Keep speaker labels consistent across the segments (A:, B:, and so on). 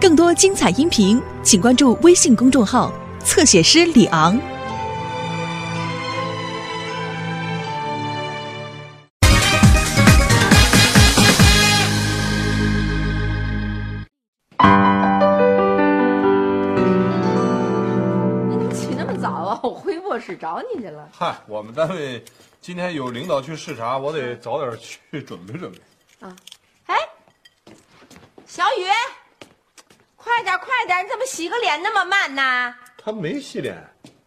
A: 更多精彩音频，请关注微信公众号“侧写师李昂”。
B: 你起那么早啊？我回卧室找你去了。
C: 嗨，我们单位今天有领导去视察，我得早点去准备准备。
B: 啊哎，小雨，快点快点！你怎么洗个脸那么慢呢？
C: 他没洗脸，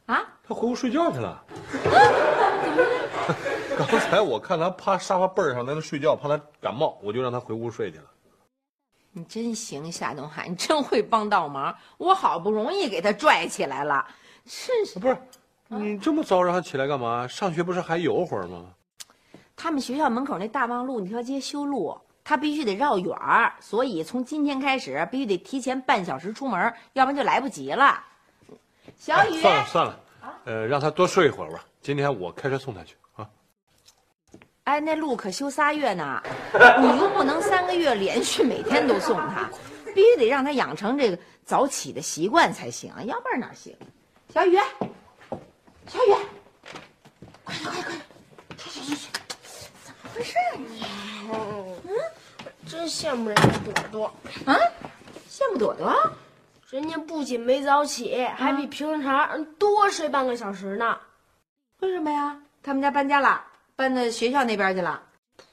B: 啊？
C: 他回屋睡觉去了。刚才我看他趴沙发背儿上在那睡觉，怕他感冒，我就让他回屋睡去了。
B: 你真行，夏东海，你真会帮倒忙。我好不容易给他拽起来了，真是。
C: 不是，你这么早让他起来干嘛？上学不是还有会儿吗？
B: 他们学校门口那大望路那条街修路，他必须得绕远儿，所以从今天开始必须得提前半小时出门，要不然就来不及了。小
C: 哎
B: 雨，
C: 算了算了，呃，让他多睡一会儿吧。今天我开车送他去啊。
B: 哎，那路可修仨月呢，你又不能三个月连续每天都送他，必须得让他养成这个早起的习惯才行，要不然哪行？小雨，小雨，快点快点快点，去去去去，怎么回事啊你？
D: 真羡慕人家朵朵，
B: 啊，羡慕朵朵？
D: 人家不仅没早起，还比平常多睡半个小时呢。
B: 为什么呀？他们家搬家了，搬到学校那边去了。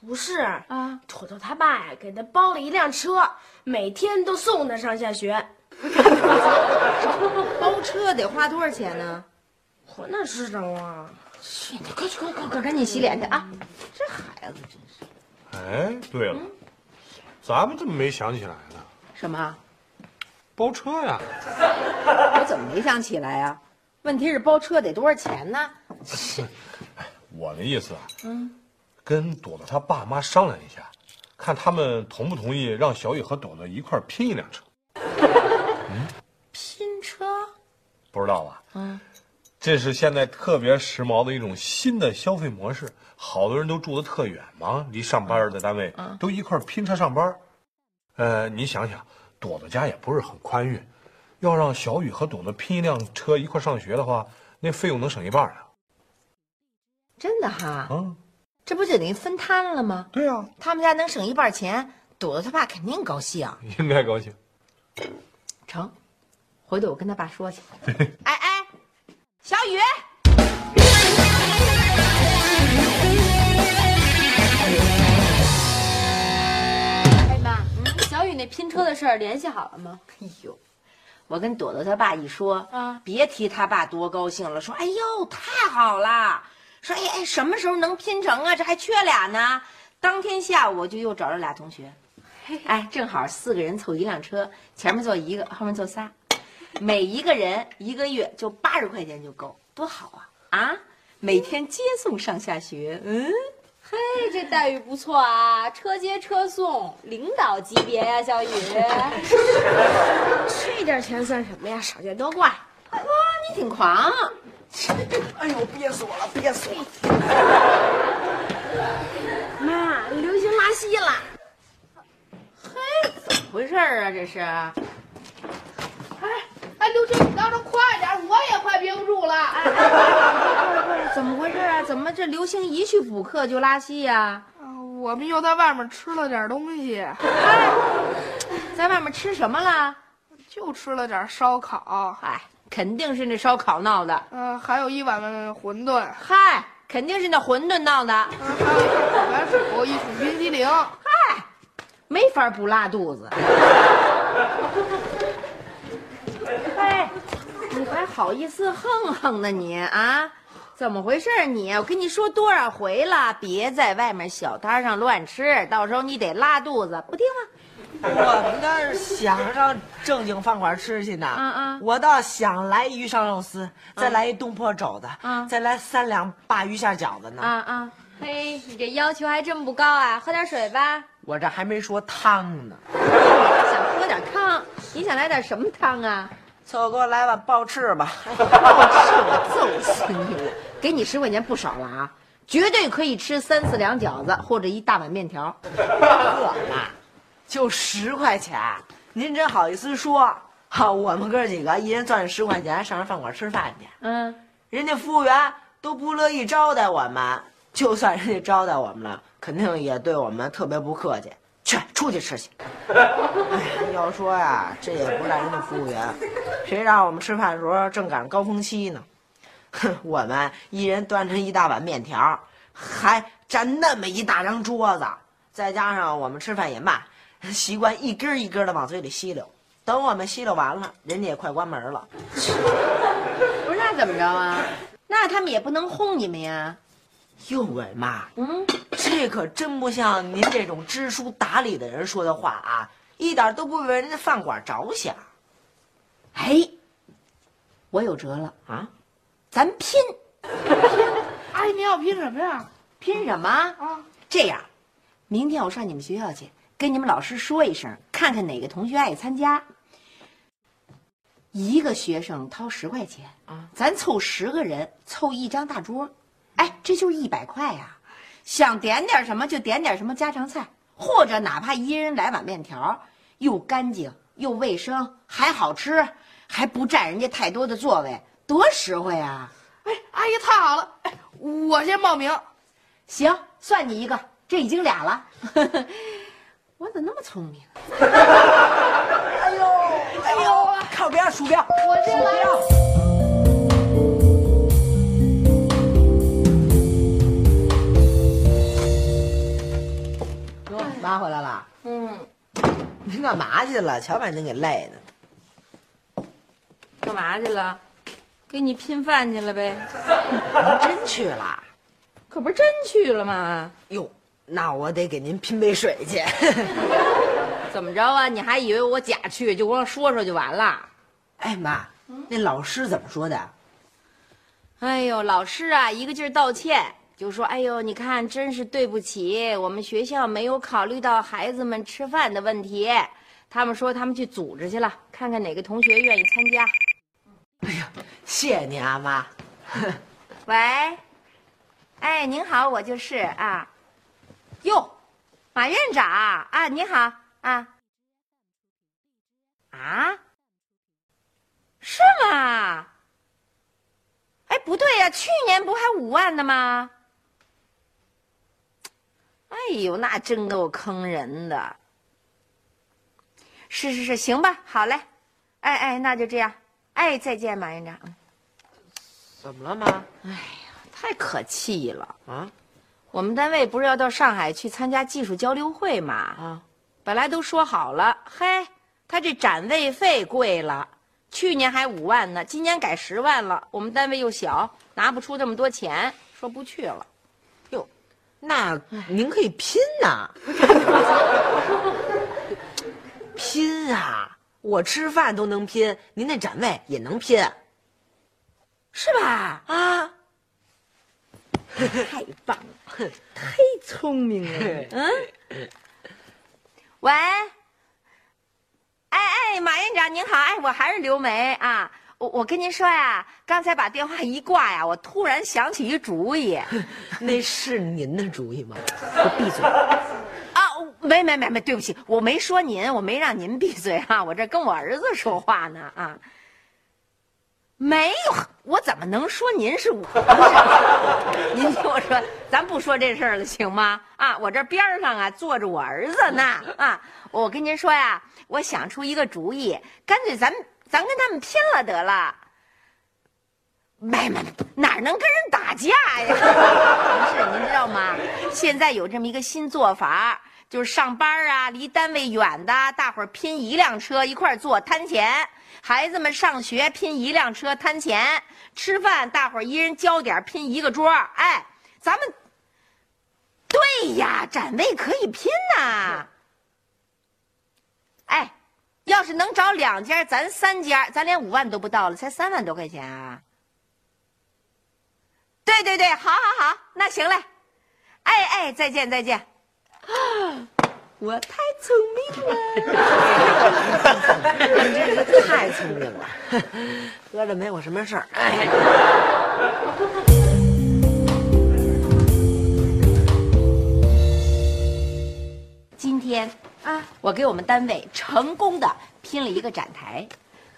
D: 不是
B: 啊，
D: 朵朵他爸呀，给他包了一辆车，每天都送他上下学。
B: 包车得花多少钱呢？
D: 我哪知道啊？
B: 去，你快去快快快，赶紧洗脸去啊！这孩子真是
C: 哎，对了，咱们怎么没想起来呢？
B: 什么？
C: 包车呀！
B: 我怎么没想起来呀、问题是包车得多少钱呢？
C: 我的意思啊，嗯，跟朵朵她爸妈商量一下，看他们同不同意让小雨和朵朵一块儿拼一辆车。
B: 嗯拼车？
C: 不知道吧？嗯，这是现在特别时髦的一种新的消费模式。好多人都住的特远嘛，离上班的单位都一块儿拼车上班。呃，你想想，朵朵家也不是很宽裕，要让小雨和朵朵拼一辆车一块儿上学的话，那费用能省一半呢。
B: 真的哈？
C: 嗯，
B: 这不就等于分摊了吗？
C: 对呀、
B: 他们家能省一半钱，朵朵他爸肯定高兴。
C: 应该高兴。
B: 成，回头我跟他爸说去。哎哎，小雨，
E: 哎妈，小雨那拼车的事儿联系好了吗？
B: 哎呦，我跟朵朵他爸一说，
E: 啊
B: 别提他爸多高兴了，说哎呦太好了，说哎哎什么时候能拼成啊？这还缺俩呢。当天下午我就又找了俩同学，哎，正好四个人凑一辆车，前面坐一个，后面坐仨，每一个人一个月就八十块钱就够，多好啊！啊，每天接送上下学，嗯，
E: 嘿，这待遇不错啊，车接车送，领导级别呀、小雨。
D: 这点钱算什么呀？少见多怪。
B: 哇，你挺狂。
F: 哎呦，憋死我了，憋死我了！
D: 妈，流行拉稀了。
B: 嘿怎么回事啊？这是？
G: 刘星，你倒是快点，我也快憋不住了。
B: 哎怎么回事啊？怎么这刘星一去补课就拉稀呀、
G: 我们又在外面吃了点东西，
B: 在外面吃什么了？
G: 就吃了点烧烤，
B: 嗨，肯定是那烧烤闹的。
G: 嗯、还有一碗馄饨，
B: 嗨，肯定是那馄饨闹的。
G: 嗯、还有一份烤白薯，一桶冰激凌。
B: 嗨，没法不拉肚子。嗨，你还好意思哼哼呢你啊？怎么回事你？我跟你说多少回了，别在外面小摊上乱吃，到时候你得拉肚子，不听吗？
F: 我们倒是想上正经饭馆吃去呢。
B: 嗯嗯
F: 我倒想来鱼香肉丝，再来一东坡肘子，
B: 嗯
F: 再来三两鲅鱼馅饺子呢。
B: 啊啊！
E: 嘿，你这要求还真不高啊，喝点水吧。
F: 我这还没说汤呢，
B: 想喝点汤，你想来点什么汤啊？
F: 凑合给我来碗爆翅吧。
B: 我揍死你！我给你十块钱不少了啊，绝对可以吃三四两饺子或者一大碗面条。
F: 饿了，就十块钱，您真好意思说？哈，我们哥几个一人赚十块钱上人饭馆吃饭去，
B: 嗯，
F: 人家服务员都不乐意招待我们，就算人家招待我们了，肯定也对我们特别不客气。出去吃去。哎，要说呀，这也不赖人家服务员，谁让我们吃饭的时候正赶上高峰期呢？哼，我们一人端着一大碗面条，还占那么一大张桌子，再加上我们吃饭也慢，习惯一根一根的往嘴里吸溜。等我们吸溜完了，人家也快关门了。
B: 不是那怎么着啊？那他们也不能轰你们呀。
F: 哟喂，妈，
B: 嗯，
F: 这可真不像您这种知书达理的人说的话啊，一点都不为人家饭馆着想
B: 哎，我有辙了，
F: 啊！
B: 咱拼 拼
G: 阿姨，您要拼什么呀？
B: 拼什么？
G: 啊，
B: 这样，明天我上你们学校去，跟你们老师说一声，看看哪个同学爱参加。一个学生掏十块钱
F: 啊，
B: 咱凑十个人，凑一张大桌，哎，这就是一百块呀。想点点什么就点点什么家常菜，或者哪怕一人来碗面条，又干净又卫生，还好吃，还不占人家太多的座位，多实惠啊！
G: 哎，阿姨太好了，哎，我先报名。
B: 行，算你一个，这已经俩了。我怎么那么聪明？
F: 哎呦，哎呦，靠边，鼠标，
G: 我先来。
F: 妈回来了，
B: 嗯，
F: 您干嘛去了？瞧把您给累的。
B: 干嘛去了？给你拼饭去了呗？
F: 您真去了？
B: 可不是真去了吗？
F: 哟，那我得给您拼杯水去。
B: 怎么着啊？你还以为我假去，就光说说就完了？
F: 哎妈，那老师怎么说的？
B: 哎呦，老师啊，一个劲儿道歉，就说：“哎呦，你看，真是对不起，我们学校没有考虑到孩子们吃饭的问题。他们说他们去组织去了，看看哪个同学愿意参加。
F: 哎呀谢谢你啊，妈。
B: 喂，哎，您好，我就是啊。哟，马院长啊，您好啊。啊？是吗？哎，不对呀、去年不还五万呢吗？哎呦，那真够坑人的。是是是，行吧，好嘞。哎哎，那就这样。哎，再见，马院长。嗯
F: 怎么了，妈？
B: 哎呀太可气了！
F: 啊
B: 我们单位不是要到上海去参加技术交流会吗？
F: 啊！
B: 本来都说好了，嘿，他这展位费贵了，去年还五万呢，今年改十万了。我们单位又小，拿不出这么多钱，说不去了。
F: 哟，那您可以拼呐、拼啊！我吃饭都能拼，您那展位也能拼
B: 是吧？
F: 啊！
B: 太棒了，太聪明了。嗯，喂，哎哎，马院长您好，哎，我还是刘梅啊。我我跟您说呀，刚才把电话一挂呀，我突然想起一主意。
F: 那是您的主意吗？
B: 我闭嘴！啊，没没没没，对不起，我没说您，我没让您闭嘴啊，我这跟我儿子说话呢啊。没有，我怎么能说您是我呢？您听我说，咱不说这事儿了，行吗？啊，我这边儿上啊坐着我儿子呢啊，我跟您说呀，我想出一个主意，干脆咱咱跟他们拼了得了。没没，哪能跟人打架呀？不是，您知道吗？现在有这么一个新做法，就是上班啊，离单位远的，大伙儿拼一辆车一块坐摊钱；孩子们上学拼一辆车摊钱；吃饭大伙儿一人交点拼一个桌。哎，咱们对呀，展位可以拼呐。哎，要是能找两家，咱三家，咱连五万都不到了，才三万多块钱啊。对对对，好好好，那行嘞，哎哎，再见再见。啊，我太聪明了。
F: 你真是太聪明了，合着没我什么事儿。哎，
B: 今天啊，我给我们单位成功的拼了一个展台，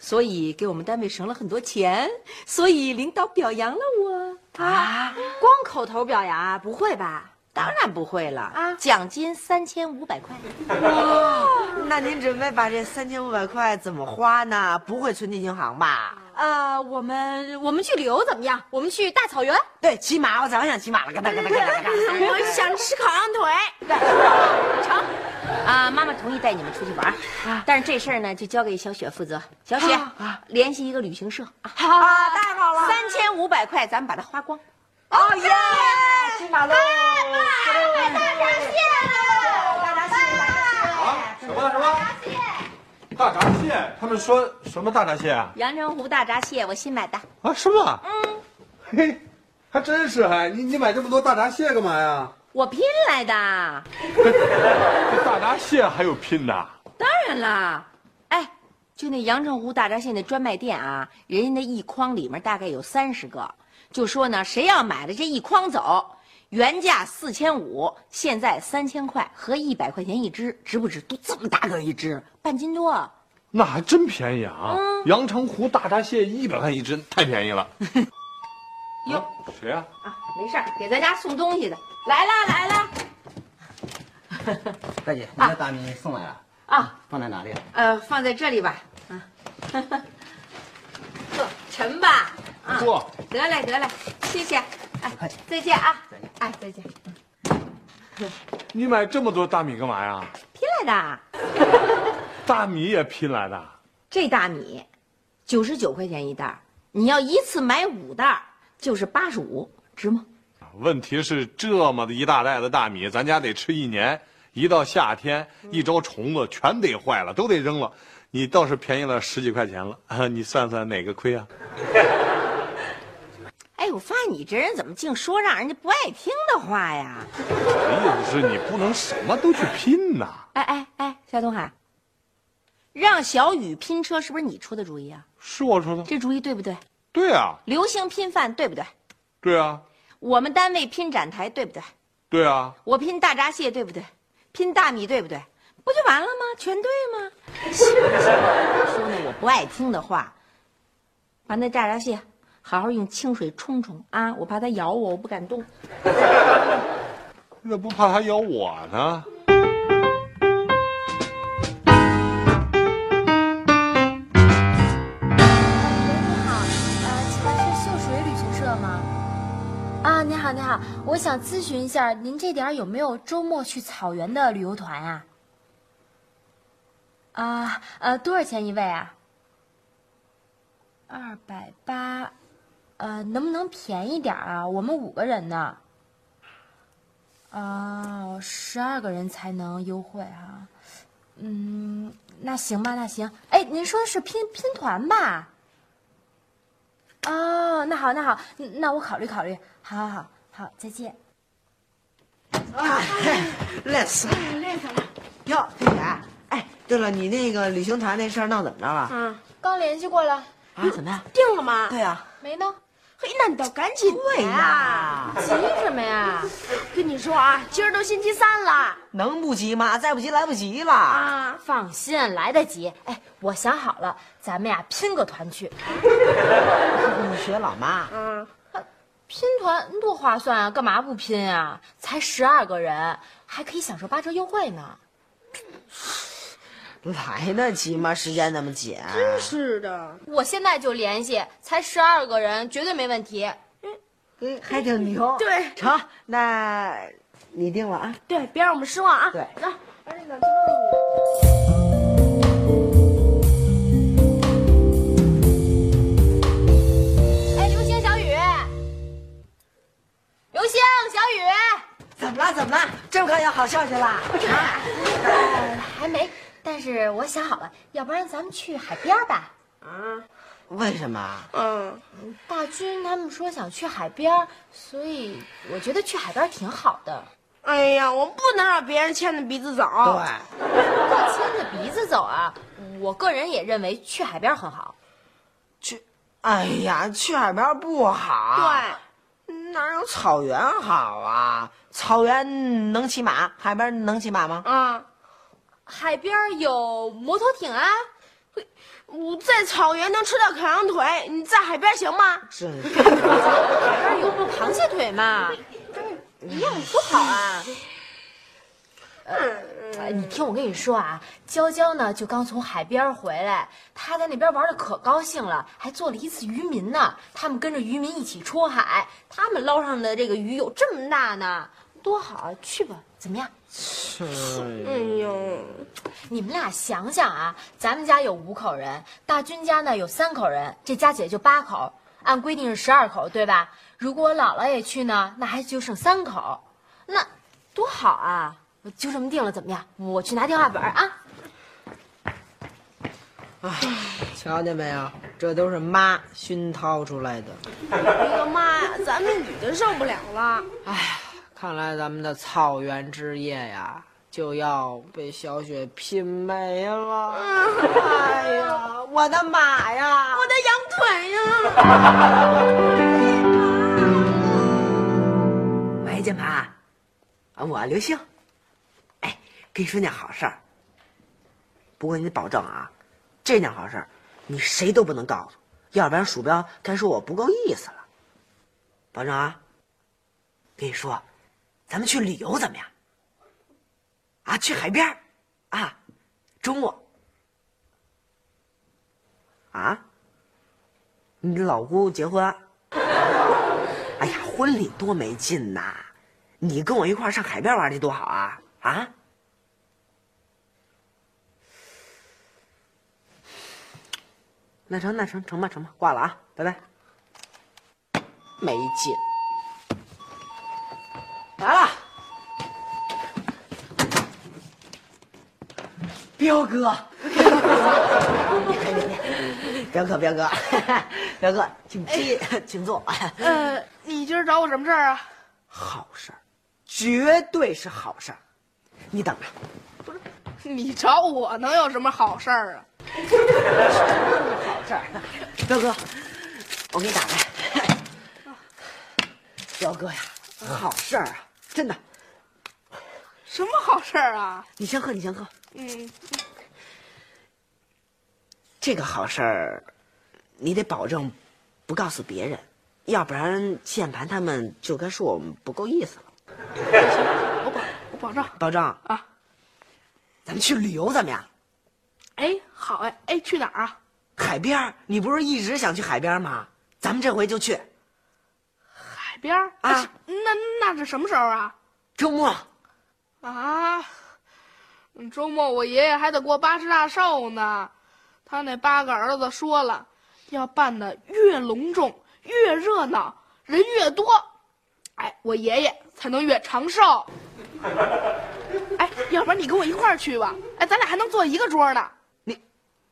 B: 所以给我们单位省了很多钱，所以领导表扬了我
E: 啊，光口头表扬啊？不会吧？
B: 当然不会了啊！奖金三千五百块。
F: 哇，那您准备把这三千五百块怎么花呢？不会存进银行吧？
E: 呃，我们我们去旅游怎么样？我们去大草原。
F: 对，骑马，我早想骑马了，嘎哒嘎哒嘎哒嘎哒。
D: 我想吃烤羊腿。
B: 对，成。啊，妈妈同意带你们出去玩，但是这事儿呢就交给小雪负责。小雪，啊联系一个旅行社。
F: 好，太好了。
B: 三千五百块，咱们把它花光。
F: 哦耶！骑马喽！
E: 大闸蟹了！
F: 大闸蟹！
C: 啊？什么什么？大闸蟹？他们说什么大闸蟹啊？
B: 阳澄湖大闸蟹，我新买的。
C: 啊，是吗？嗯。嘿，还真是还你你买这么多大闸蟹干嘛呀？
B: 我拼来的。
C: 这 大闸蟹还有拼的？
B: 当然啦。哎，就那阳澄湖大闸蟹那专卖店啊，人家那一筐里面大概有三十个。就说呢，谁要买了这一筐走，原价四千五，现在三千块，合一百块钱一只，值不值？都这么大个一只，半斤多，
C: 那还真便宜啊！阳澄湖大闸蟹一百块一只，太便宜了。
B: 哟，
C: 谁啊？
B: 啊，没事儿，给咱家送东西的，来了来了。
H: 大姐，你的大米送来了啊？放在哪里？
B: 呃，放在这里吧。啊，坐，沉吧。
C: 坐，
B: 得嘞得嘞，谢谢，哎，再见啊，再见，哎，再见。
C: 你买这么多大米干嘛呀？
B: 拼来
C: 的。大米也拼来的。
B: 这大米，九十九块钱一袋你要一次买五袋就是八十五，值吗？
C: 问题是这么的一大袋子大米，咱家得吃一年。一到夏天，一招虫子全得坏了，都得扔了。你倒是便宜了十几块钱了，啊 你算算哪个亏啊？
B: 哎，我发现你这人怎么净说让人家不爱听的话呀？
C: 我的意思是你不能什么都去拼呐。
B: 哎哎哎，夏东海，让小雨拼车是不是你出的主意啊？
C: 是我出的。
B: 这主意对不对？
C: 对啊。
B: 流行拼饭对不对？
C: 对啊。
B: 我们单位拼展台对不对？
C: 对啊。
B: 我拼大闸蟹对不对？拼大米对不对？不就完了吗？全对吗？行行，说那我不爱听的话，把那大闸蟹。好好用清水冲冲啊！我怕它咬我，我不敢动。
C: 那不怕它咬我呢？
I: 我想咨询一下，您这点有没有周末去草原的旅游团啊？啊，呃，多少钱一位啊？二百八。呃，能不能便宜点啊？我们五个人呢。哦，十二个人才能优惠哈。嗯，那行吧，那行。哎，您说的是拼拼团吧？哦，那好，那好，那我考虑考虑。好好好，好，再见。
F: 啊，累死了，
D: 累死了。
F: 哟，飞姐，哎，对了，你那个旅行团那事儿闹怎么着了？
D: 嗯，刚联系过了。
F: 啊？怎么样？
D: 定了吗？
F: 对呀。
I: 没呢。
D: 嘿，那你倒赶紧
F: 对呀！
I: 急什么呀？
D: 跟你说啊，今儿都星期三了，
F: 能不急吗？再不急来不及了
I: 啊！放心，来得及。哎，我想好了，咱们呀拼个团去。
F: 你学老妈？嗯，
I: 拼团多划算啊！干嘛不拼啊？才十二个人，还可以享受八折优惠呢。
F: 来得及吗？时间那么紧，
D: 真是的！
I: 我现在就联系，才十二个人，绝对没问题。
F: 嗯，还挺牛。
D: 对，
F: 成，那你定了啊？
D: 对，别让我们失望啊！
F: 对，
D: 走，赶紧走。
I: 流星小雨，
F: 怎么了？怎么了？这么快有好消息了？啊？
I: 还没。但是我想好了，要不然咱们去海边吧？
F: 啊？为什么？
I: 嗯，大军他们说想去海边，所以我觉得去海边挺好的。
D: 哎呀，我不能让别人牵着鼻子走。
F: 对，
I: 不牵着鼻子走啊！我个人也认为去海边很好。
F: 去？哎呀，去海边不好。
D: 对，
F: 哪有草原好啊？草原能骑马，海边能骑马吗？
D: 啊。
I: 海边有摩托艇啊。
D: 我在草原能吃到烤羊腿，你在海边行吗？
F: 真
I: 海边有螃蟹腿嘛？一样，多好啊！呃，你听我跟你说啊，娇娇呢就刚从海边回来，她在那边玩的可高兴了，还做了一次渔民呢。他们跟着渔民一起出海，他们捞上的这个鱼有这么大呢，多好啊！去吧，怎么样？
D: 哎呦，
I: 你们俩想想啊，咱们家有五口人，大军家呢有三口人，这加起来就八口，按规定是十二口，对吧？如果我姥姥也去呢，那还就剩三口，那多好啊！就这么定了，怎么样？我去拿电话本啊。
F: 哎，瞧见没有？这都是妈熏陶出来的。
D: 哎呀妈呀，咱们女的受不了了。
F: 哎呀，看来咱们的草原之夜呀，就要被小雪拼没了。哎呀，我的马呀，
D: 我的羊腿呀！
F: 喂，键盘，啊，我刘星。跟你说件好事儿。不过你得保证啊，这件好事儿你谁都不能告诉，要不然鼠标该说我不够意思了。保证啊。跟你说，咱们去旅游怎么样？啊，去海边，啊，周末。啊？你老姑结婚？哎呀，婚礼多没劲呐！你跟我一块儿上海边玩去多好啊！啊？那成，那成，成吧，成吧，挂了啊，拜拜。没劲。来了，彪哥，彪哥，彪哥，彪哥，请进，请坐。
G: 呃，你今儿找我什么事儿啊？
F: 好事儿，绝对是好事儿。你等着。
G: 不是，你找我能有什么好事儿啊？
F: 好事儿，彪哥，我给你打开。彪哥呀，好事儿啊，真的。
G: 什么好事儿啊？
F: 你先喝，你先喝。
G: 嗯，
F: 这个好事儿，你得保证不告诉别人，要不然键盘他们就该说我们不够意思了。
G: 我保我保证。
F: 保证
G: 啊，
F: 咱们去旅游怎么样？
G: 哎，好哎，哎，去哪儿啊？
F: 海边儿，你不是一直想去海边吗？咱们这回就去。
G: 海边儿
F: 啊？
G: 那那是什么时候啊？
F: 周末。
G: 啊，周末我爷爷还得过八十大寿呢，他那八个儿子说了，要办的越隆重越热闹，人越多，哎，我爷爷才能越长寿。哎，要不然你跟我一块儿去吧？哎，咱俩还能坐一个桌呢。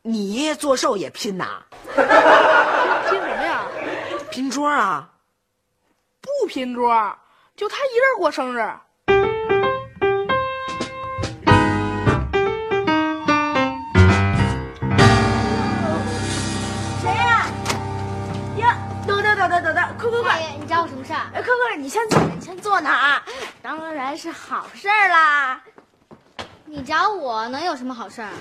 F: 你，爷爷做寿也拼呐？
G: 拼什么呀？
F: 拼桌啊？
G: 不拼桌，就他一人过生日。
D: 谁呀？呀，等等等等等等，快快快！
I: 你找我什么事儿？
D: 哎，快快，你先坐，你先坐那儿。当然是好事儿啦。
I: 你找我能有什么好事儿？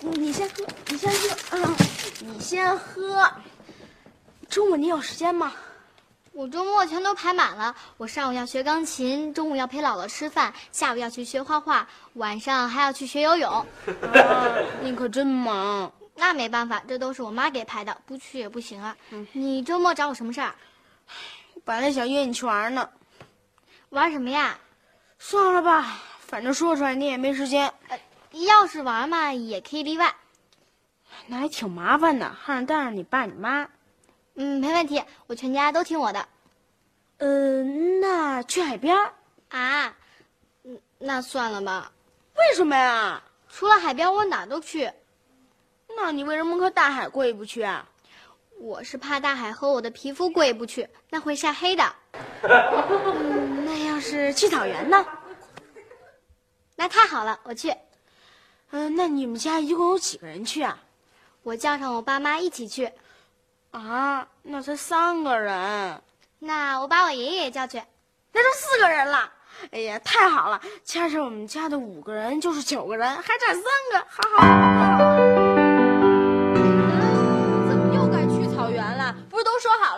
D: 你先喝，你先喝，嗯，你先喝。周末你有时间吗？
I: 我周末全都排满了。我上午要学钢琴，中午要陪姥姥吃饭，下午要去学画画，晚上还要去学游泳。
D: 啊，你可真忙。
I: 那没办法，这都是我妈给排的，不去也不行啊。你周末找我什么事儿？
D: 本来想约你去玩呢。
I: 玩什么呀？
D: 算了吧，反正说出来你也没时间。
I: 呃，要是玩嘛，也可以例外。
D: 那还挺麻烦的，还得带上你爸你妈。
I: 嗯，没问题，我全家都听我的。
D: 呃，那去海边
I: 啊？嗯，那算了吧。
D: 为什么呀？
I: 除了海边，我哪都去。
D: 那你为什么和大海过意不去啊？
I: 我是怕大海和我的皮肤过意不去，那会晒黑的。
D: 要是去草原呢？
I: 那太好了，我去。
D: 嗯，那你们家一共有几个人去啊？
I: 我叫上我爸妈一起去。
D: 啊，那才三个人。
I: 那我把我爷爷也叫去，
D: 那就四个人了。哎呀，太好了！加上我们家的五个人就是九个人，还差三个，好好。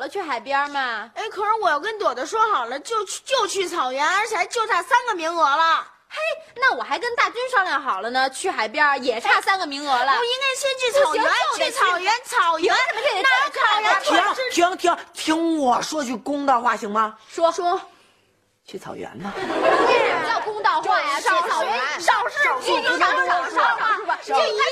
I: 去海边吗？
D: 哎，可是我要跟朵朵说好了，就去就去草原，而且还就差三个名额了。
I: 嘿，那我还跟大军商量好了呢，去海边也差三个名额了。
D: 我应该先去草原，去草原，草原，哪有草原？
F: 停停停，听我说句公道话行吗？
I: 说说，
F: 去草原呢？
I: 什么叫公道话呀？去草原
D: 少是
I: 不能少少少是吧？就一个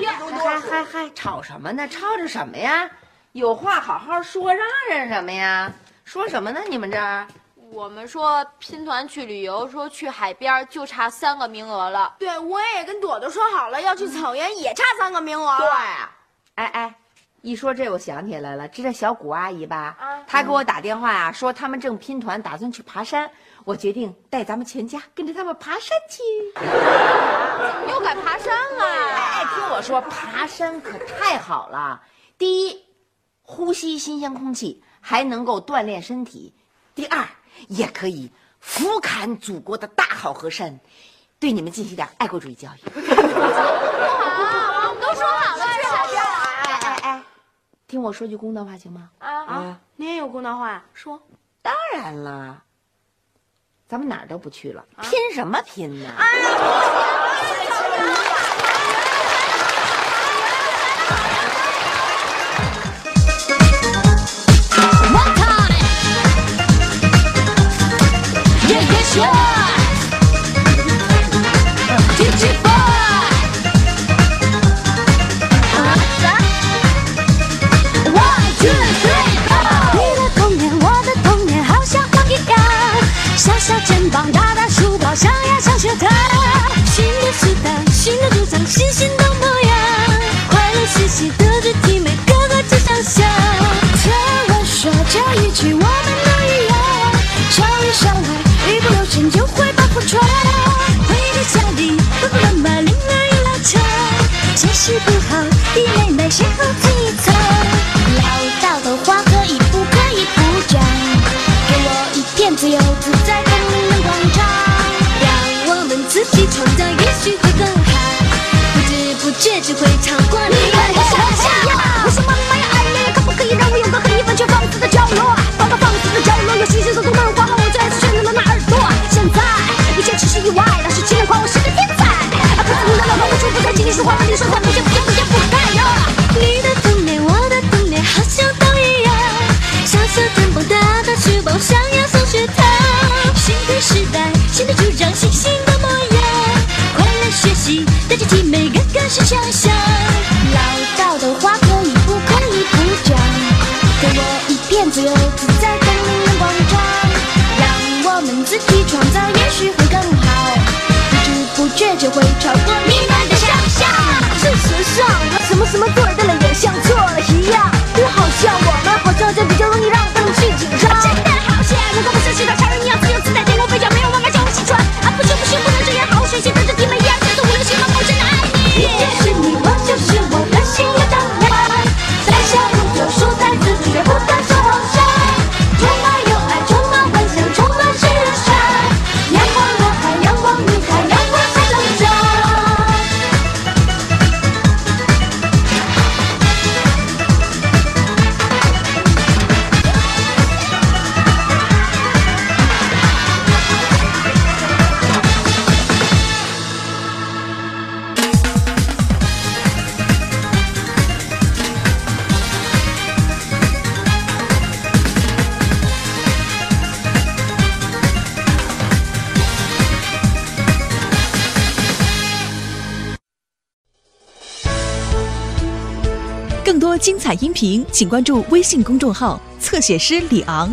I: 人
B: 还还还吵什么呢？吵着什么呀？有话好好说，嚷嚷什么呀？说什么呢？你们这儿？
I: 我们说拼团去旅游，说去海边就差三个名额了。
D: 对，我也跟朵朵说好了，要去草原也差三个名额。
B: 对，哎哎，一说这我想起来了，知道小谷阿姨吧？啊，她给我打电话啊，说他们正拼团，打算去爬山。我决定带咱们全家跟着他们爬山去。
I: 怎 么又改爬山了？
B: 哎哎，听我说，爬山可太好了。第一，呼吸新鲜空气，还能够锻炼身体；第二，也可以俯瞰祖国的大好河山，对你们进行点爱国主义教育。
I: 好，我们都说好了去海边。
B: 哎哎哎，听我说句公道话行吗？
I: 啊
D: 啊，你也有公道话说？
B: 当然了，咱们哪儿都不去了，拼什么拼呢？
J: 你新的主张，新新的处不在，请你说话把你说在不见不见不见不该哟。你的童年，我的童年，好像都一样。小小肩膀，大大书包，上呀上学堂。新的时代，新的主张，新新的模样。快乐学习，带着体美，个个是强项。唠叨的话可以不可以不讲？给我一片自由自在的人广场，让我们自己创造，也许会更好。不知不觉就会超过你。
D: 什么什么对的了，
A: 音频，请关注微信公众号“侧写师李昂”。